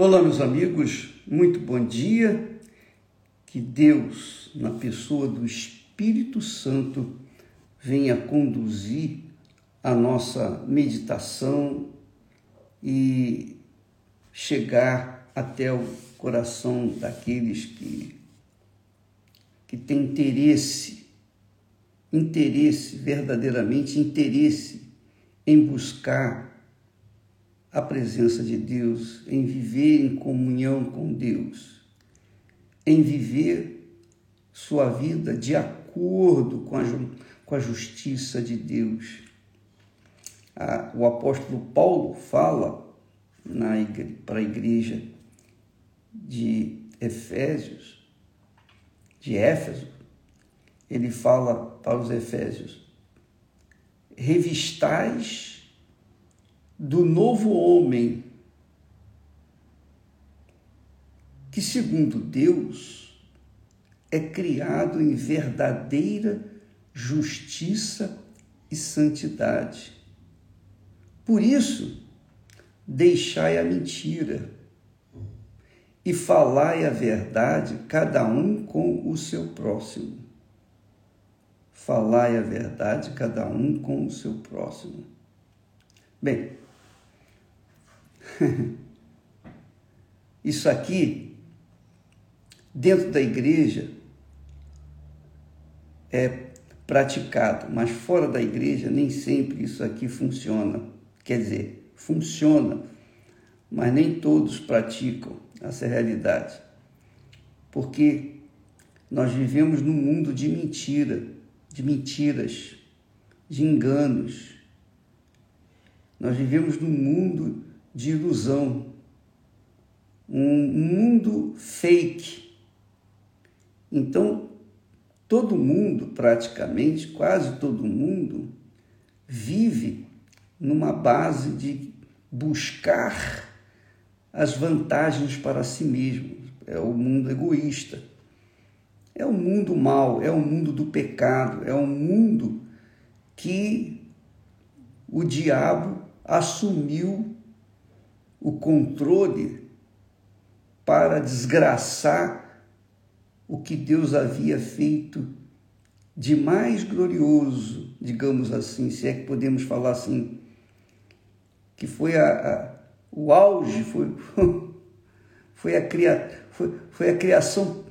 Olá, meus amigos, muito bom dia. Que Deus, na pessoa do Espírito Santo, venha conduzir a nossa meditação e chegar até o coração daqueles que, que têm interesse, interesse, verdadeiramente interesse em buscar a presença de Deus, em viver em comunhão com Deus, em viver sua vida de acordo com a, com a justiça de Deus. o apóstolo Paulo fala para a igreja de Efésios, de Éfeso, ele fala para os Efésios: revistais do novo homem, que, segundo Deus, é criado em verdadeira justiça e santidade. Por isso, deixai a mentira e falai a verdade, cada um com o seu próximo. Falai a verdade, cada um com o seu próximo. Bem, Isso aqui, dentro da igreja, é praticado, mas fora da igreja nem sempre isso aqui funciona. Quer dizer, funciona, mas nem todos praticam essa realidade. Porque nós vivemos num mundo de mentira, de mentiras, de enganos. Nós vivemos num mundo de ilusão, um mundo fake. Então, todo mundo, praticamente, quase todo mundo, vive numa base de buscar as vantagens para si mesmo. É o mundo egoísta. É o mundo mal, é o mundo do pecado, é o mundo que o diabo assumiu o controle para desgraçar o que Deus havia feito de mais glorioso, digamos assim, se é que podemos falar assim, que foi a, a o auge, foi, foi, a cria, foi, foi a criação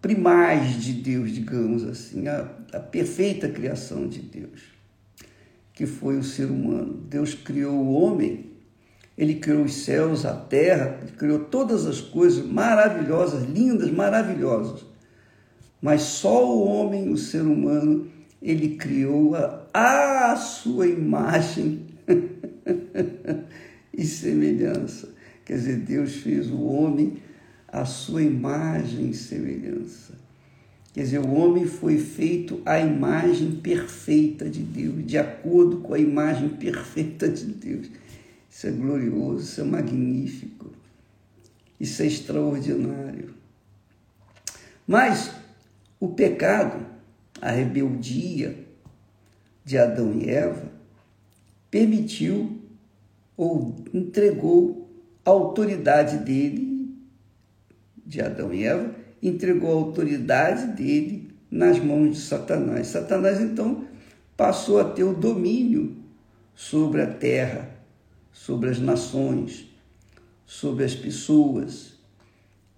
primaz de Deus, digamos assim, a, a perfeita criação de Deus, que foi o ser humano. Deus criou o homem ele criou os céus, a terra, ele criou todas as coisas maravilhosas, lindas, maravilhosas. Mas só o homem, o ser humano, ele criou a, a sua imagem e semelhança. Quer dizer, Deus fez o homem a sua imagem e semelhança. Quer dizer, o homem foi feito à imagem perfeita de Deus, de acordo com a imagem perfeita de Deus. Isso é glorioso, isso é magnífico, isso é extraordinário. Mas o pecado, a rebeldia de Adão e Eva, permitiu ou entregou a autoridade dele, de Adão e Eva, entregou a autoridade dele nas mãos de Satanás. Satanás então passou a ter o domínio sobre a terra sobre as nações, sobre as pessoas.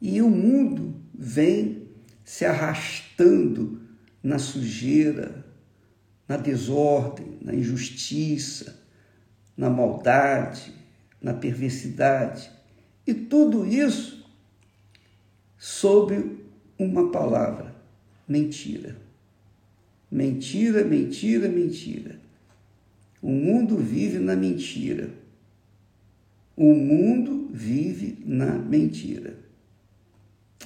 E o mundo vem se arrastando na sujeira, na desordem, na injustiça, na maldade, na perversidade. E tudo isso sob uma palavra: mentira. Mentira, mentira, mentira. O mundo vive na mentira. O mundo vive na mentira.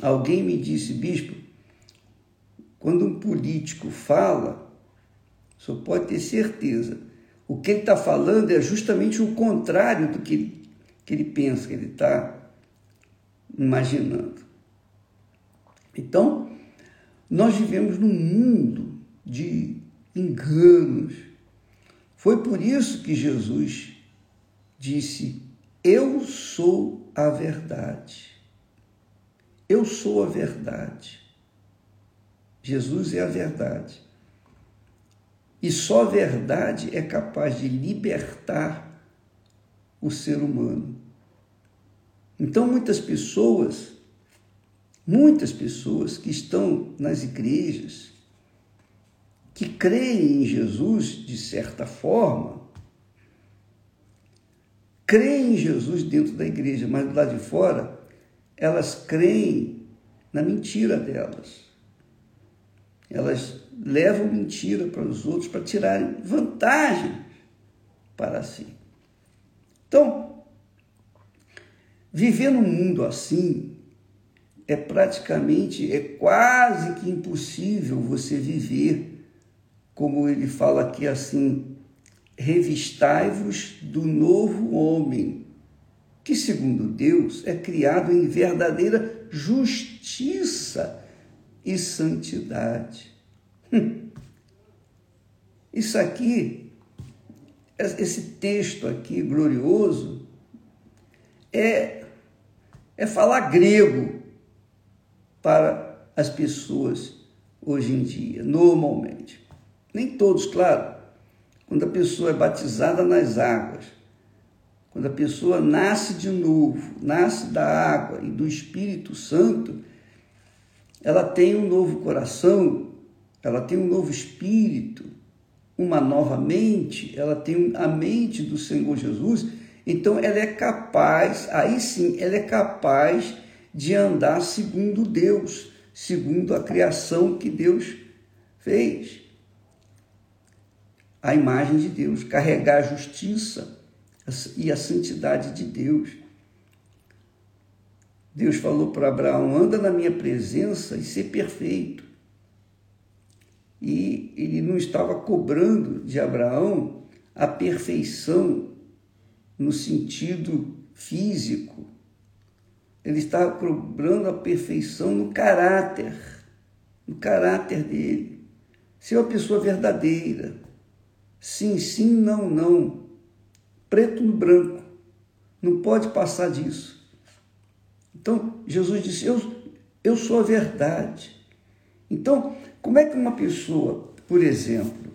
Alguém me disse, bispo, quando um político fala, só pode ter certeza, o que ele está falando é justamente o contrário do que ele, que ele pensa, que ele está imaginando. Então, nós vivemos num mundo de enganos. Foi por isso que Jesus disse eu sou a verdade. Eu sou a verdade. Jesus é a verdade. E só a verdade é capaz de libertar o ser humano. Então, muitas pessoas, muitas pessoas que estão nas igrejas, que creem em Jesus de certa forma, creem em Jesus dentro da igreja, mas do lado de fora, elas creem na mentira delas. Elas levam mentira para os outros para tirarem vantagem para si. Então, viver num mundo assim é praticamente, é quase que impossível você viver, como ele fala aqui assim, revistai-vos do novo homem, que segundo Deus é criado em verdadeira justiça e santidade. Hum. Isso aqui, esse texto aqui glorioso, é, é falar grego para as pessoas hoje em dia, normalmente. Nem todos, claro. Quando a pessoa é batizada nas águas, quando a pessoa nasce de novo, nasce da água e do Espírito Santo, ela tem um novo coração, ela tem um novo espírito, uma nova mente, ela tem a mente do Senhor Jesus, então ela é capaz, aí sim, ela é capaz de andar segundo Deus, segundo a criação que Deus fez. A imagem de Deus, carregar a justiça e a santidade de Deus. Deus falou para Abraão: anda na minha presença e ser perfeito. E ele não estava cobrando de Abraão a perfeição no sentido físico. Ele estava cobrando a perfeição no caráter, no caráter dele. Ser uma pessoa verdadeira. Sim, sim, não, não. Preto no branco. Não pode passar disso. Então, Jesus disse: Eu, eu sou a verdade. Então, como é que uma pessoa, por exemplo,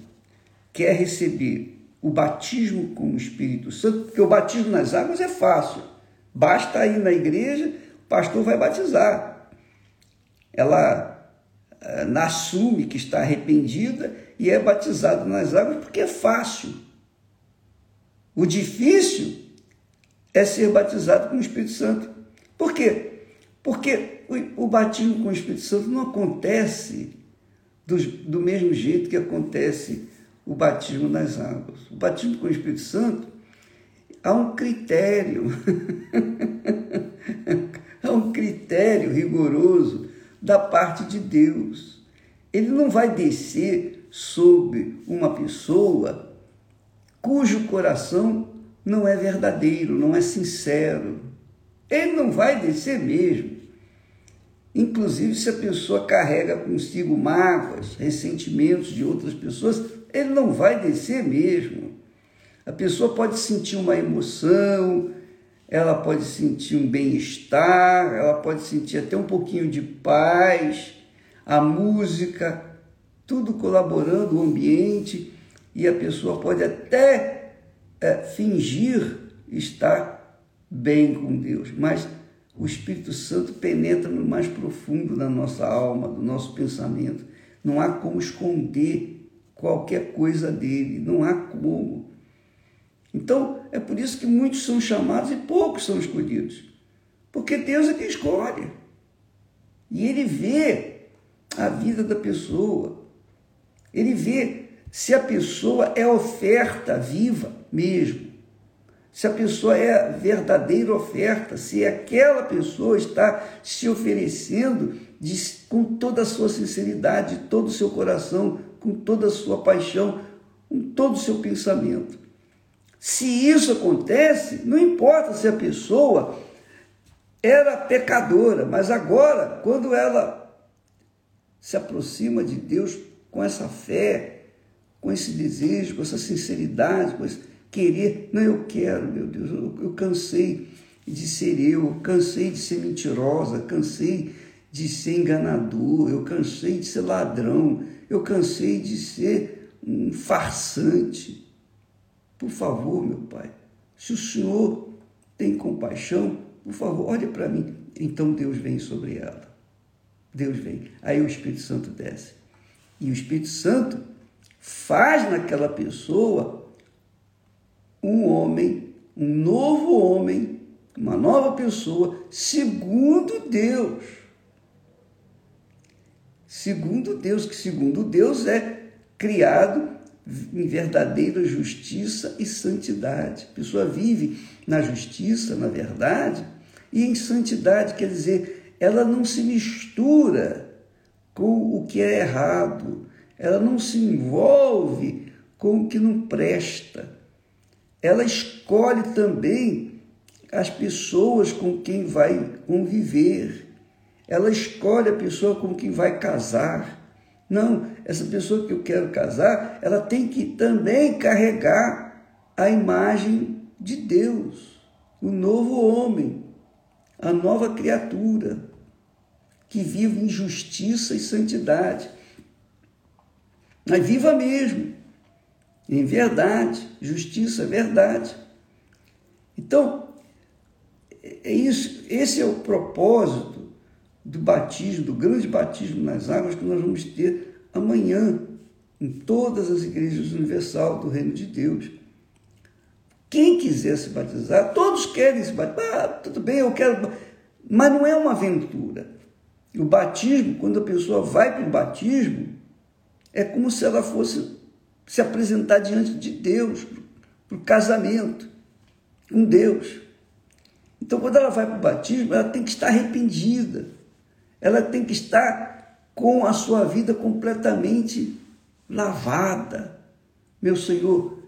quer receber o batismo com o Espírito Santo? Porque o batismo nas águas é fácil. Basta ir na igreja, o pastor vai batizar. Ela eh, assume que está arrependida e é batizada nas águas porque é fácil. O difícil é ser batizado com o Espírito Santo. Por quê? Porque o, o batismo com o Espírito Santo não acontece do, do mesmo jeito que acontece o batismo nas águas. O batismo com o Espírito Santo há um critério, há um critério rigoroso da parte de Deus. Ele não vai descer sobre uma pessoa cujo coração não é verdadeiro, não é sincero. Ele não vai descer mesmo. Inclusive, se a pessoa carrega consigo mágoas, ressentimentos de outras pessoas, ele não vai descer mesmo. A pessoa pode sentir uma emoção, ela pode sentir um bem-estar, ela pode sentir até um pouquinho de paz, a música, tudo colaborando, o ambiente, e a pessoa pode até é, fingir estar bem com Deus, mas o Espírito Santo penetra no mais profundo da nossa alma, do nosso pensamento. Não há como esconder qualquer coisa dele, não há como. Então, é por isso que muitos são chamados e poucos são escolhidos. Porque Deus é que escolhe. E ele vê a vida da pessoa. Ele vê se a pessoa é oferta viva mesmo se a pessoa é verdadeira oferta, se aquela pessoa está se oferecendo de, com toda a sua sinceridade, todo o seu coração, com toda a sua paixão, com todo o seu pensamento. Se isso acontece, não importa se a pessoa era pecadora, mas agora, quando ela se aproxima de Deus com essa fé, com esse desejo, com essa sinceridade, com esse querer. Não, eu quero, meu Deus, eu, eu cansei de ser eu, cansei de ser mentirosa, cansei de ser enganador, eu cansei de ser ladrão, eu cansei de ser um farsante. Por favor, meu Pai, se o Senhor tem compaixão, por favor, olhe para mim. Então Deus vem sobre ela. Deus vem. Aí o Espírito Santo desce. E o Espírito Santo faz naquela pessoa um homem, um novo homem, uma nova pessoa, segundo Deus. Segundo Deus, que segundo Deus é criado em verdadeira justiça e santidade. A pessoa vive na justiça, na verdade, e em santidade, quer dizer, ela não se mistura com o que é errado, ela não se envolve com o que não presta. Ela escolhe também as pessoas com quem vai conviver. Ela escolhe a pessoa com quem vai casar. Não, essa pessoa que eu quero casar, ela tem que também carregar a imagem de Deus, o novo homem, a nova criatura que vive em justiça e santidade. Mas viva mesmo, em verdade, justiça, verdade. Então, é isso, esse é o propósito do batismo, do grande batismo nas águas que nós vamos ter amanhã em todas as igrejas universal do Reino de Deus. Quem quiser se batizar, todos querem se batizar. Ah, tudo bem, eu quero. Mas não é uma aventura. O batismo, quando a pessoa vai para o batismo, é como se ela fosse se apresentar diante de Deus, para o casamento, com Deus. Então, quando ela vai para o batismo, ela tem que estar arrependida, ela tem que estar com a sua vida completamente lavada. Meu Senhor,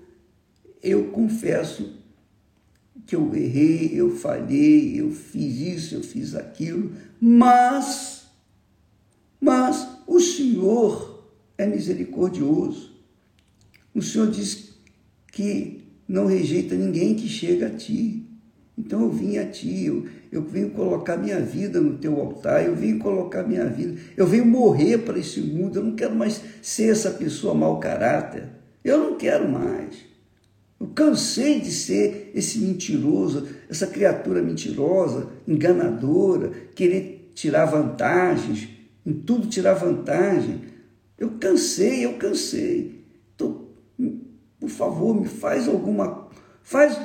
eu confesso que eu errei, eu falhei, eu fiz isso, eu fiz aquilo, mas, mas o Senhor é misericordioso. O Senhor diz que não rejeita ninguém que chega a ti. Então eu vim a ti, eu, eu venho colocar minha vida no teu altar, eu venho colocar minha vida, eu venho morrer para esse mundo, eu não quero mais ser essa pessoa mau caráter, eu não quero mais. Eu cansei de ser esse mentiroso, essa criatura mentirosa, enganadora, querer tirar vantagens, em tudo tirar vantagem. Eu cansei, eu cansei. Então, por favor, me faz alguma. Faz,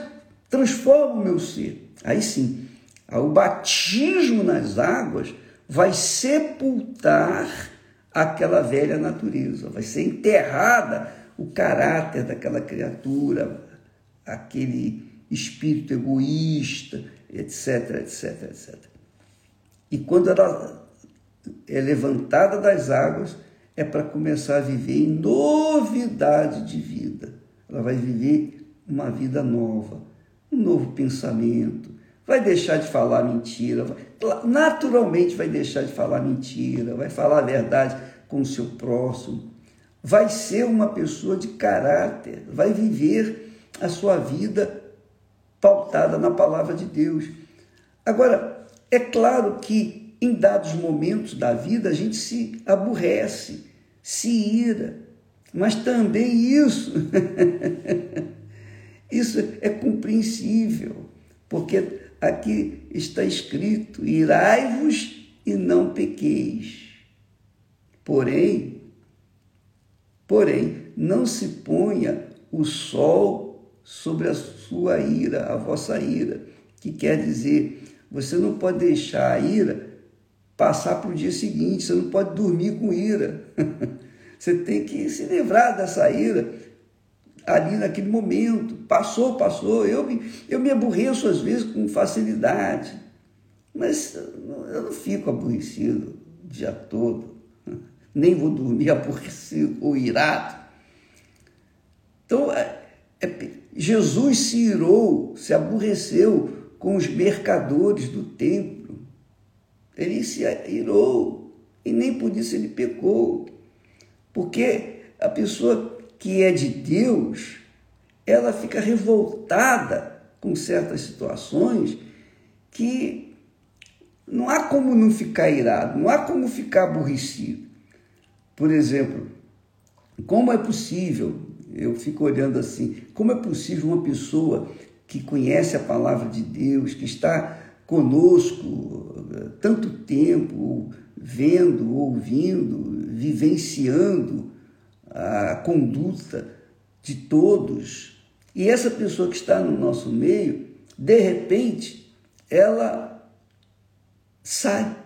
transforma o meu ser. Aí sim, o batismo nas águas vai sepultar aquela velha natureza, vai ser enterrada o caráter daquela criatura, aquele espírito egoísta, etc, etc, etc. E quando ela é levantada das águas, é para começar a viver em novidade de vida. Ela vai viver uma vida nova, um novo pensamento, vai deixar de falar mentira, naturalmente vai deixar de falar mentira, vai falar a verdade com o seu próximo, vai ser uma pessoa de caráter, vai viver a sua vida pautada na palavra de Deus. Agora, é claro que em dados momentos da vida a gente se aborrece, se ira, mas também isso, isso é compreensível, porque aqui está escrito: irai-vos e não pequeis. Porém, Porém, não se ponha o sol sobre a sua ira, a vossa ira, que quer dizer, você não pode deixar a ira passar para o dia seguinte, você não pode dormir com ira. Você tem que se livrar dessa ira ali naquele momento. Passou, passou. Eu me, eu me aborreço às vezes com facilidade, mas eu não fico aborrecido o dia todo nem vou dormir aborrecido ou irado. Então, é, é, Jesus se irou, se aborreceu com os mercadores do templo. Ele se irou e nem por isso ele pecou. Porque a pessoa que é de Deus, ela fica revoltada com certas situações que não há como não ficar irado, não há como ficar aborrecido. Por exemplo, como é possível, eu fico olhando assim, como é possível uma pessoa que conhece a palavra de Deus, que está conosco tanto tempo, vendo, ouvindo, vivenciando a conduta de todos, e essa pessoa que está no nosso meio, de repente, ela sai.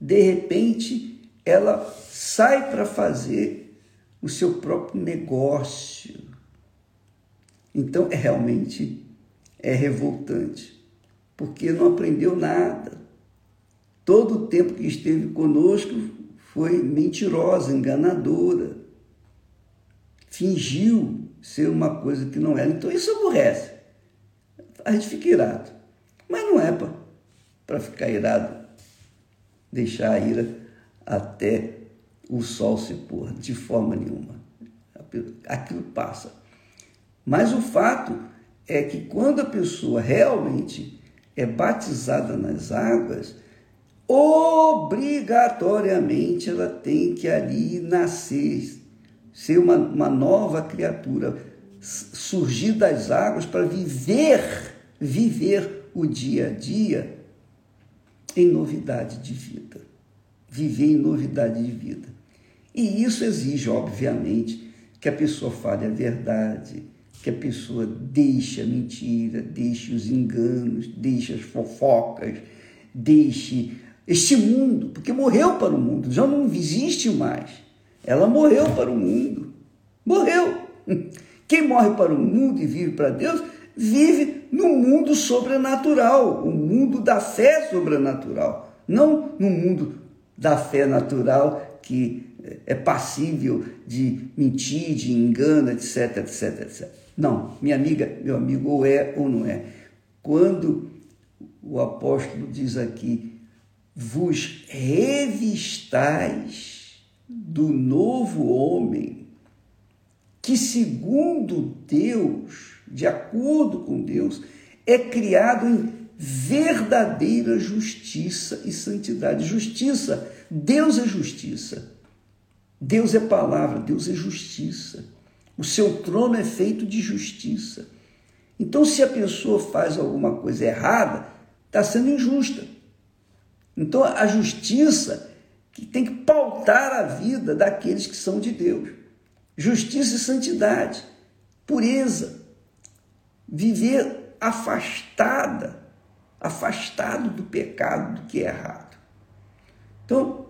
De repente, ela sai para fazer o seu próprio negócio. Então, é realmente é revoltante, porque não aprendeu nada. Todo o tempo que esteve conosco foi mentirosa, enganadora, fingiu ser uma coisa que não era. Então isso aborrece. A gente fica irado. Mas não é para ficar irado, deixar a ira até o sol se pôr, de forma nenhuma. Aquilo passa. Mas o fato é que quando a pessoa realmente é batizada nas águas, obrigatoriamente ela tem que ali nascer, ser uma, uma nova criatura, surgir das águas para viver, viver o dia a dia em novidade de vida. Viver em novidade de vida. E isso exige, obviamente, que a pessoa fale a verdade, que a pessoa deixe a mentira, deixe os enganos, deixe as fofocas, deixe este mundo, porque morreu para o mundo, já não existe mais. Ela morreu para o mundo. Morreu. Quem morre para o mundo e vive para Deus, vive no mundo sobrenatural, o mundo da fé sobrenatural, não no mundo da fé natural que é passível de mentir, de engano, etc, etc, etc. Não, minha amiga, meu amigo, ou é ou não é. Quando o apóstolo diz aqui, vos revistais do novo homem, que segundo Deus, de acordo com Deus, é criado em verdadeira justiça e santidade. Justiça, Deus é justiça. Deus é palavra, Deus é justiça. O seu trono é feito de justiça. Então, se a pessoa faz alguma coisa errada, está sendo injusta. Então, a justiça que tem que pautar a vida daqueles que são de Deus. Justiça e santidade, pureza, viver afastada, afastado do pecado, do que é errado. Então,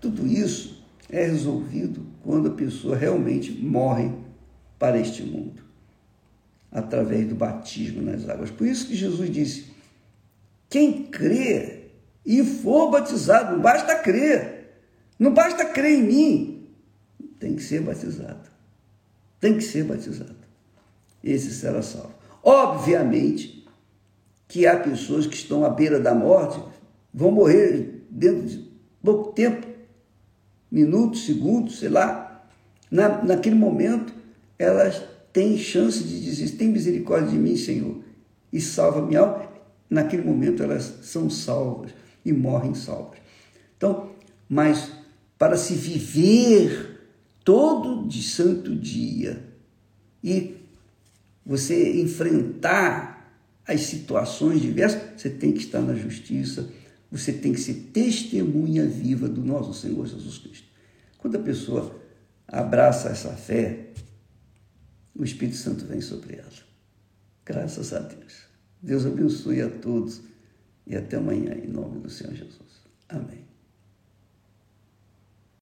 tudo isso é resolvido quando a pessoa realmente morre para este mundo, através do batismo nas águas. Por isso que Jesus disse: quem crê e for batizado, não basta crer, não basta crer em mim, tem que ser batizado. Tem que ser batizado. Esse será salvo. Obviamente que há pessoas que estão à beira da morte, vão morrer dentro de pouco tempo, minutos, segundos, sei lá. Na, naquele momento, elas têm chance de dizer: tem misericórdia de mim, Senhor, e salva-me. Naquele momento, elas são salvas e morrem salvos. Então, mas para se viver todo de santo dia e você enfrentar as situações diversas, você tem que estar na justiça, você tem que ser testemunha viva do nosso Senhor Jesus Cristo. Quando a pessoa abraça essa fé, o Espírito Santo vem sobre ela. Graças a Deus. Deus abençoe a todos e até amanhã, em nome do Senhor Jesus. Amém.